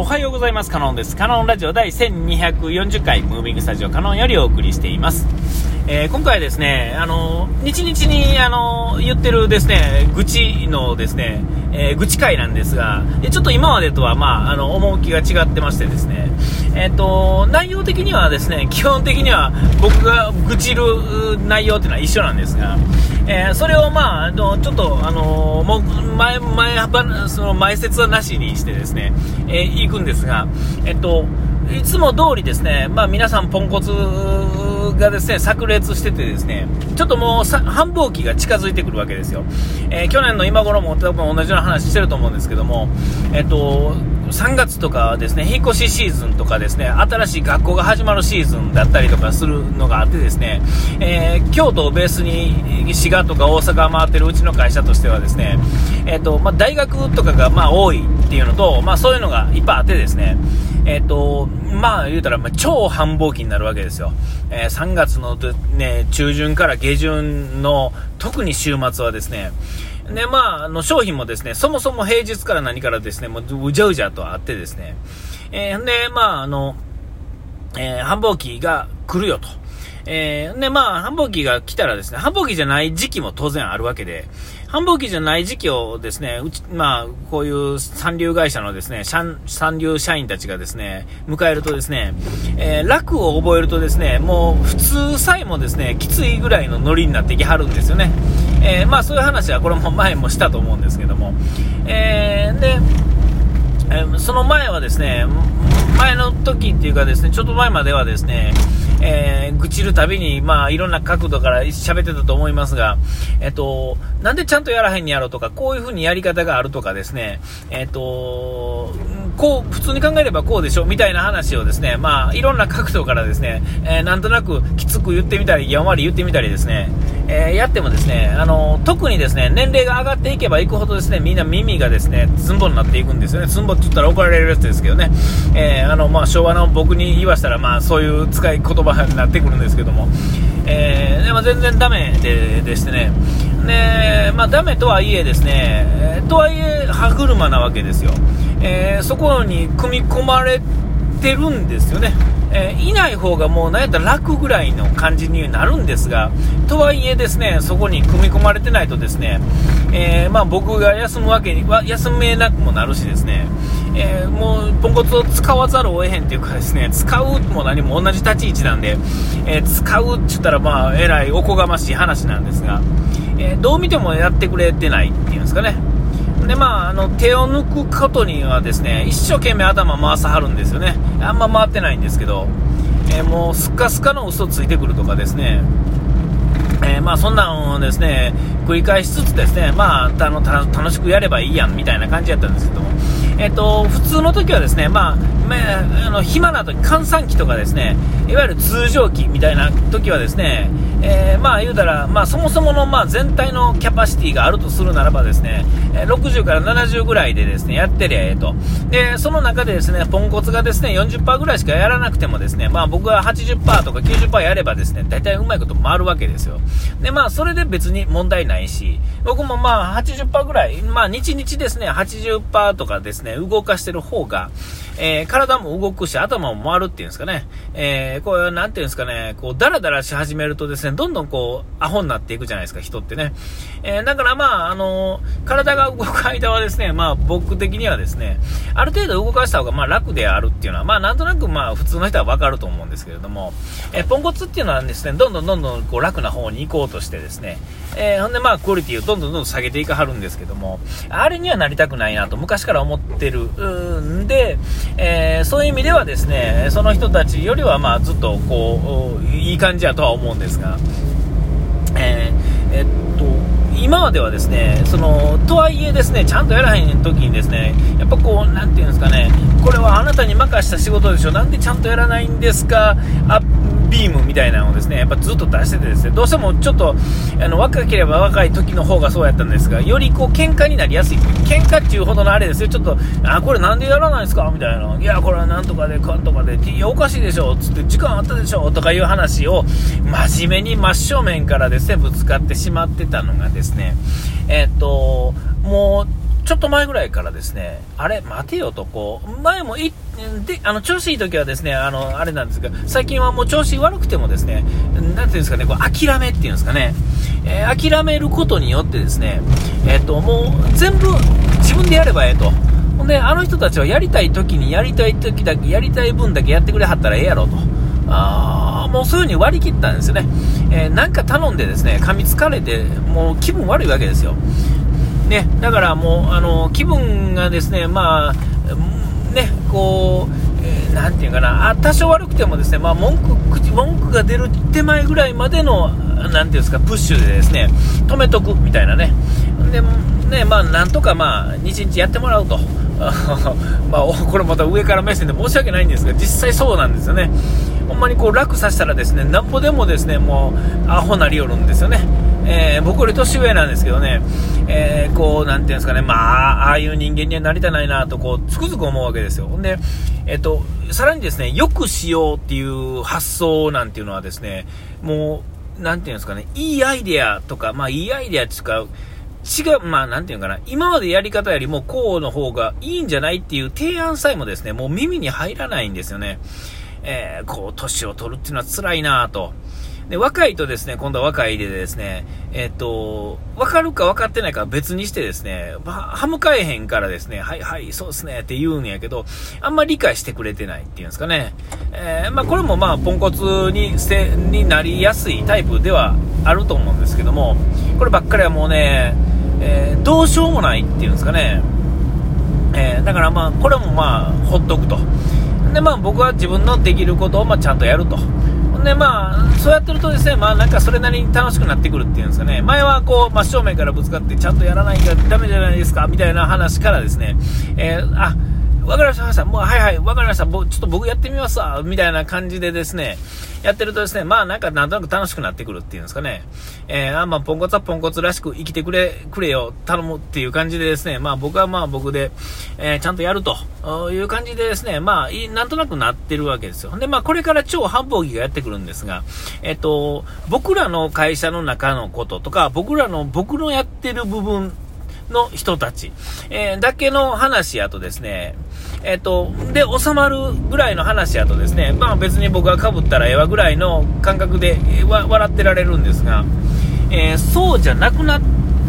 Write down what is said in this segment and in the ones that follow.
おはようございます。カノンです。カノンラジオ第1240回、ムービングスタジオカノンよりお送りしています。えー、今回はですね、あの、日々に、あの、言ってるですね、愚痴のですね、えー、愚痴会なんですが、ちょっと今までとは、まあ、あの、趣が違ってましてですね、えっ、ー、と、内容的にはですね、基本的には僕が愚痴る内容っていうのは一緒なんですが、えー、それをまあ、あのちょっと、あのもう前、前、その前説はなしにしてですね、え、行くんですが、えっと、いつも通りですね、まあ皆さんポンコツがですね、炸裂しててですね、ちょっともう繁忙期が近づいてくるわけですよ。えー、去年の今頃も多分同じような話してると思うんですけども、えっと、3月とかですね、引っ越しシーズンとかですね、新しい学校が始まるシーズンだったりとかするのがあってですね、えー、京都をベースに滋賀とか大阪を回ってるうちの会社としてはですね、えっ、ー、と、まあ、大学とかがまあ多いっていうのと、まあそういうのがいっぱいあってですね、えっ、ー、と、まあ言うたら、ま、超繁忙期になるわけですよ。えー、3月の、ね、中旬から下旬の特に週末はですね、で、まあ、あの、商品もですね、そもそも平日から何からですね、もう、うじゃうじゃとあってですね、えー、で、まあ、あの、えー、繁忙期が来るよと。えー、で、まあ、繁忙期が来たらですね、繁忙期じゃない時期も当然あるわけで、繁忙期じゃない時期をですね、うち、まあ、こういう三流会社のですね、三流社員たちがですね、迎えるとですね、えー、楽を覚えるとですね、もう普通さえもですね、きついぐらいのノリになってきはるんですよね。えー、まあ、そういう話はこれも前もしたと思うんですけども、えー、で、えその前はですね、前の時っていうかですね、ちょっと前まではですね、えー、愚痴るたびに、まあ、いろんな角度から喋ってたと思いますが、えっと、なんでちゃんとやらへんにやろうとか、こういう風にやり方があるとかですね、えっと、こう、普通に考えればこうでしょみたいな話をですね、まあ、いろんな角度からですね、えー、なんとなくきつく言ってみたり、やんわり言ってみたりですね、えー、やってもですね、あの、特にですね、年齢が上がっていけばいくほどですね、みんな耳がですね、ツンボになっていくんですよね。ツンボって言ったら怒られるやつですけどね、えー、あの、まあ、昭和の僕に言わしたら、まあ、そういう使い言葉になってくるんですけども、えー、でも全然ダメででしてね、で、まあ、ダメとはいえですね、とはいえ歯車なわけですよ。えー、そこに組み込まれてるんですよね。えー、いない方がもうなんやったら楽ぐらいの感じになるんですが、とはいえですね、そこに組み込まれてないとですね、えー、まあ、僕が休むわけには、休めなくもなるしですね、えー、もうポンコツを使わざるを得へんっていうかですね、使うも何も同じ立ち位置なんで、え使うって言ったらまあ、えらいおこがましい話なんですが、えどう見てもやってくれてないっていうんですかね。で、まあ、あの、手を抜くことにはですね、一生懸命頭回さはるんですよね。あんま回ってないんですけど、えー、もうスカスカの嘘ついてくるとかですね、えー、まあそんなんをですね、繰り返しつつですね、まあ、あの楽しくやればいいやんみたいな感じやったんですけども、えっ、と、普通の時はですね、まあ、まあ、あの暇な時、閑散期とかですね、いわゆる通常期みたいな時はですね、えー、まあ言うたら、まあそもそものまあ全体のキャパシティがあるとするならばですね、60から70ぐらいでですね、やってりゃええと。で、その中でですね、ポンコツがですね、40%ぐらいしかやらなくてもですね、まあ僕は80%とか90%やればですね、大体うまいこと回るわけですよ。で、まあそれで別に問題ないし、僕もまあ80%ぐらい、まあ日々ですね、80%とかですね、動かしてる方が、えー、体も動くし、頭も回るっていうんですかね。えー、こう、なんていうんですかね、こう、ダラダラし始めるとですね、どんどんこう、アホになっていくじゃないですか、人ってね。えー、だからまあ、あの体が動く間はですね、まあ、僕的にはですね、ある程度動かした方がまあ楽であるっていうのは、まあ、なんとなくまあ、普通の人はわかると思うんですけれども、えポンコツっていうのはですね、どんどんどんどんこう、楽な方に行こうとしてですね、えほんでまあ、クオリティをどんどんどんどん下げていかはるんですけども、あれにはなりたくないなと昔から思っててる。ん。で、えそういう意味ではですね、その人たちよりはまあ、ずっとこう、いい感じやとは思うんですが、えー、えっと、今まではですね、その、とはいえですね、ちゃんとやらへん時にですね、やっぱこう、なんていうんですかね、これはあなたに任した仕事でしょ、なんでちゃんとやらないんですか、あビームみたいなのをですね、やっぱずっと出しててですね、どうしてもちょっと、あの、若ければ若い時の方がそうやったんですが、よりこう、喧嘩になりやすい。喧嘩っていうほどのあれですよ、ちょっと、あ、これなんでやらないんですか？みたいな。いや、これはなんとかで、かんとかで、いや、おかしいでしょつって、時間あったでしょとかいう話を、真面目に真正面からですね、ぶつかってしまってたのがですね、えー、っと、もう、ちょっと前ぐらいからですね、あれ、待てよと、こう、前もい、で、あの、調子いい時はですね、あの、あれなんですが、最近はもう調子悪くてもですね、なんていうんですかね、こう、諦めっていうんですかね、えー、諦めることによってですね、えっ、ー、と、もう、全部、自分でやればええと。ほんで、あの人たちはやりたい時にやりたい時だけ、やりたい分だけやってくれはったらええやろと。あもうそういう風に割り切ったんですよね。えー、なんか頼んでですね、噛みつかれて、もう気分悪いわけですよ。ね、だからもう、あの、気分がですね、まあ、ね、こう、えー、なんていうかな、あ多少悪くてもですね、まあ、文句、文句が出る手前ぐらいまでの、なんていうんですか、プッシュでですね、止めとくみたいなね。で、ね、まあ、なんとかまあ、日やってもらうと。まあ、これまた上から目線で申し訳ないんですが、実際そうなんですよね。ほんまにこう楽させたらですね、なんぼでもですね、もう、アホなりよるんですよね。えー、僕より年上なんですけどね、えー、こう、なんていうんですかね、まあ、ああいう人間にはなりたないなと、こう、つくづく思うわけですよ。んで、えっ、と、さらにですね、よくしようっていう発想なんていうのはですね、もう、なんていうんですかね、いいアイデアとか、まあ、いいアイデアっていうか、違う、まあ、なんていうかな、今までやり方よりもこうの方がいいんじゃないっていう提案さえもですね、もう耳に入らないんですよね。えー、こう、年を取るっていうのは辛いなと。で、若いとですね、今度は若いでですね、えっ、と、分かるか分かってないか別にしてですね、歯向かえへんからですね、はいはい、そうですねって言うんやけど、あんまり理解してくれてないっていうんですかね。えー、まあ、これもまあ、ポンコツに、せ、になりやすいタイプではあると思うんですけども、こればっかりはもうね、えー、どうしようもないっていうんですかね。えー、だからまあ、これもまあ、ほっとくと。でまあ、僕は自分のできることをまちゃんとやると。でまあ、そうやってるとですね、まあなんかそれなりに楽しくなってくるっていうんですかね、前はこう、真正面からぶつかってちゃんとやらないとダメじゃないですか、みたいな話からですね、えー、あ、わかりました、もう、はいはい、わかりました、ちょっと僕やってみますわ、みたいな感じでですね、やってるとですね、まあなんかなんとなく楽しくなってくるっていうんですかね、えー、あまあポンコツはポンコツらしく生きてくれ、くれよ、頼むっていう感じでですね、まあ僕はまあ僕で、えー、ちゃんとやるという感じでですね、まあいなんとなくなってるわけですよ。で、まあこれから超繁忙期がやってくるんですが、えっ、ー、と、僕らの会社の中のこととか、僕らの、僕のやってる部分の人たち、えー、だけの話やとですね、えっ、と、で、収まるぐらいの話やとですね、まあ別に僕がかぶったらええわぐらいの感覚で、笑ってられるんですが、えー、そうじゃなくなっ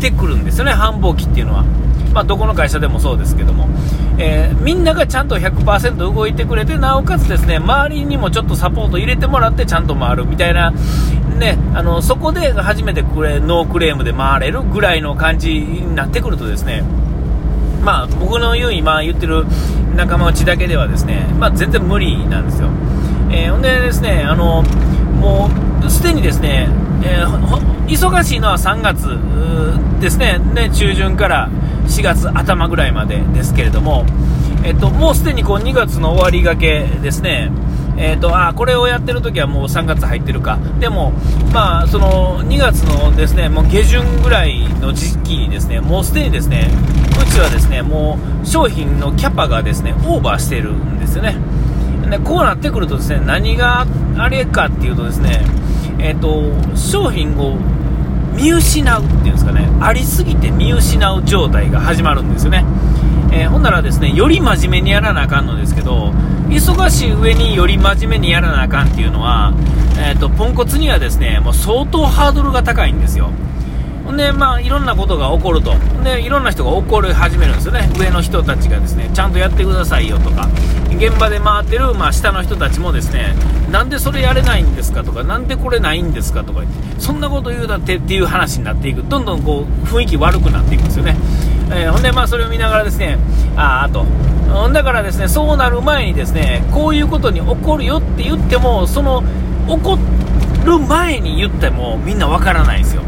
てくるんですよね、繁忙期っていうのは。まあ、どこの会社でもそうですけども、えー、みんながちゃんと100%動いてくれて、なおかつですね、周りにもちょっとサポート入れてもらってちゃんと回るみたいな、ね、あの、そこで初めてクレノークレームで回れるぐらいの感じになってくるとですね、まあ、僕の言う今言ってる仲間内だけではですね、まあ、全然無理なんですよ。えー、ほんでですね、あの、もう、すでにですね、えー、忙しいのは3月ですね、ね、中旬から4月頭ぐらいまでですけれども、えっと、もうすでにこう2月の終わりがけですね、えーと、あこれをやってる時はもう3月入ってるか、でも、まあ、その2月のですねもう下旬ぐらいの時期にですねもうすでにですねうちはですねもう商品のキャパがですねオーバーしてるんですよね。でこうなってくるとですね何があれかっていうとですね、えーと、商品を見失うっていうんですかねありすぎて見失う状態が始まるんですよね。えー、ほんならですねより真面目にやらなあかんのですけど忙しい上により真面目にやらなあかんっていうのは、えーと、ポンコツにはですねもう相当ハードルが高いんですよ。ほんで、まあ、いろんなことが起こると。で、いろんな人が怒り始めるんですよね。上の人たちがですね、ちゃんとやってくださいよとか、現場で回ってる、まあ、下の人たちもですね、なんでそれやれないんですかとか、なんでこれないんですかとかそんなこと言うだってっていう話になっていく。どんどんこう、雰囲気悪くなっていくんですよね。えー、ほんで、まあ、それを見ながらですね、ああと。だからですね、そうなる前にですね、こういうことに起こるよって言っても、その、起こる前に言ってもみんなわからないんですよ。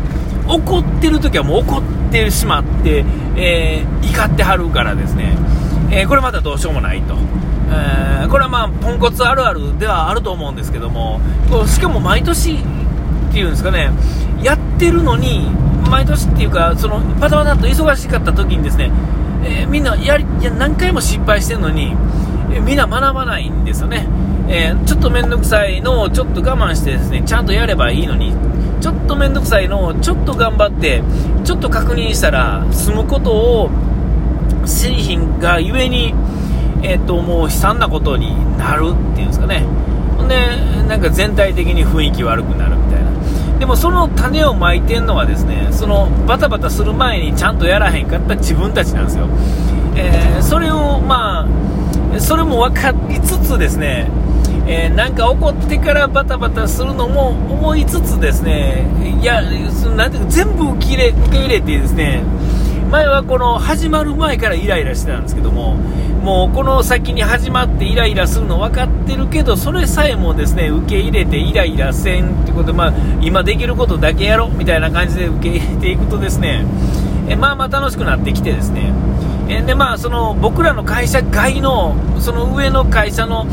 怒ってる時はもう怒ってしまって、えー、怒ってはるからですね、えー、これまたどうしようもないと。えー、これはまあ、ポンコツあるあるではあると思うんですけども、しかも毎年っていうんですかね、やってるのに、毎年っていうか、そのパタパタと忙しかった時にですね、えー、みんなやりや何回も失敗してるのに、えー、みんな学ばないんですよね、えー、ちょっと面倒くさいのをちょっと我慢してですねちゃんとやればいいのにちょっと面倒くさいのをちょっと頑張ってちょっと確認したら済むことを製品がゆえに、えっ、と、もう悲惨なことになるっていうんですかね。ほんで、なんか全体的に雰囲気悪くなるみたいな。でもその種をまいてんのはですね、そのバタバタする前にちゃんとやらへんかった自分たちなんですよ。えー、それをまあ、それも分かりつつですね、えー、なんか怒ってからバタバタするのも思いつつですね、いや、なんていうか全部受け入れ受け入れてですね、前はこの始まる前からイライラしてたんですけども、もうこの先に始まってイライラするの分かってるけど、それさえもですね受け入れてイライラせんってことで、まあ、今できることだけやろみたいな感じで受け入れていくとですね、えまあまあ楽しくなってきてですね、えでまあその僕らの会社外のその上の会社の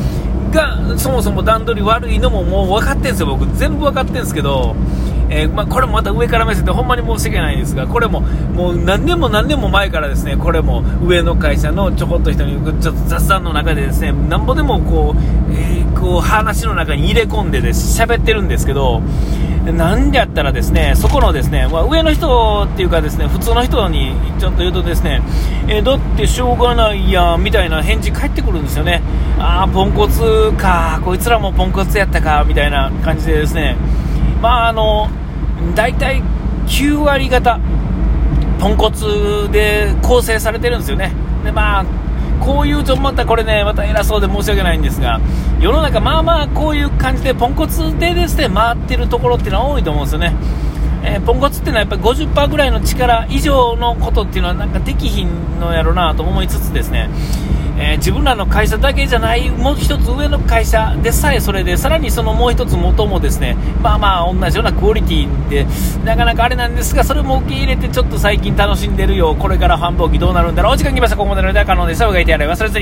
がそもそも段取り悪いのももう分かってるんですよ、僕、全部分かってるんですけど、えー、まあ、これもまた上から目線でほんまに申し訳ないんですが、これももう何年も何年も前からですね、これも上の会社のちょこっと人にちょっと雑談の中でですね、なんぼでもこう、えー、こう話の中に入れ込んでです喋ってるんですけど、なんでやったらですね、そこのですね、まあ、上の人っていうかですね、普通の人にちょっと言うとですね、えー、だってしょうがないやんみたいな返事返ってくるんですよね。ああ、ポンコツか、こいつらもポンコツやったか、みたいな感じでですね、まああの、大体9割方、ポンコツで構成されてるんですよね。で、まあ、こういうとまたこれね、また偉そうで申し訳ないんですが、世の中まあまあこういう感じでポンコツでですね、回ってるところっていうのは多いと思うんですよね。えー、ポンコツっていうのはやっぱり50%ぐらいの力以上のことっていうのはなんかできひんのやろなと思いつつですね、えー、自分らの会社だけじゃないもう一つ上の会社でさえそれでさらにそのもう一つ元もですねまあまあ同じようなクオリティでなかなかあれなんですがそれも受け入れてちょっと最近楽しんでるよこれから繁忙期どうなるんだろうお時間来ました。ここまでの間可能です、おがいてやれ忘れずに。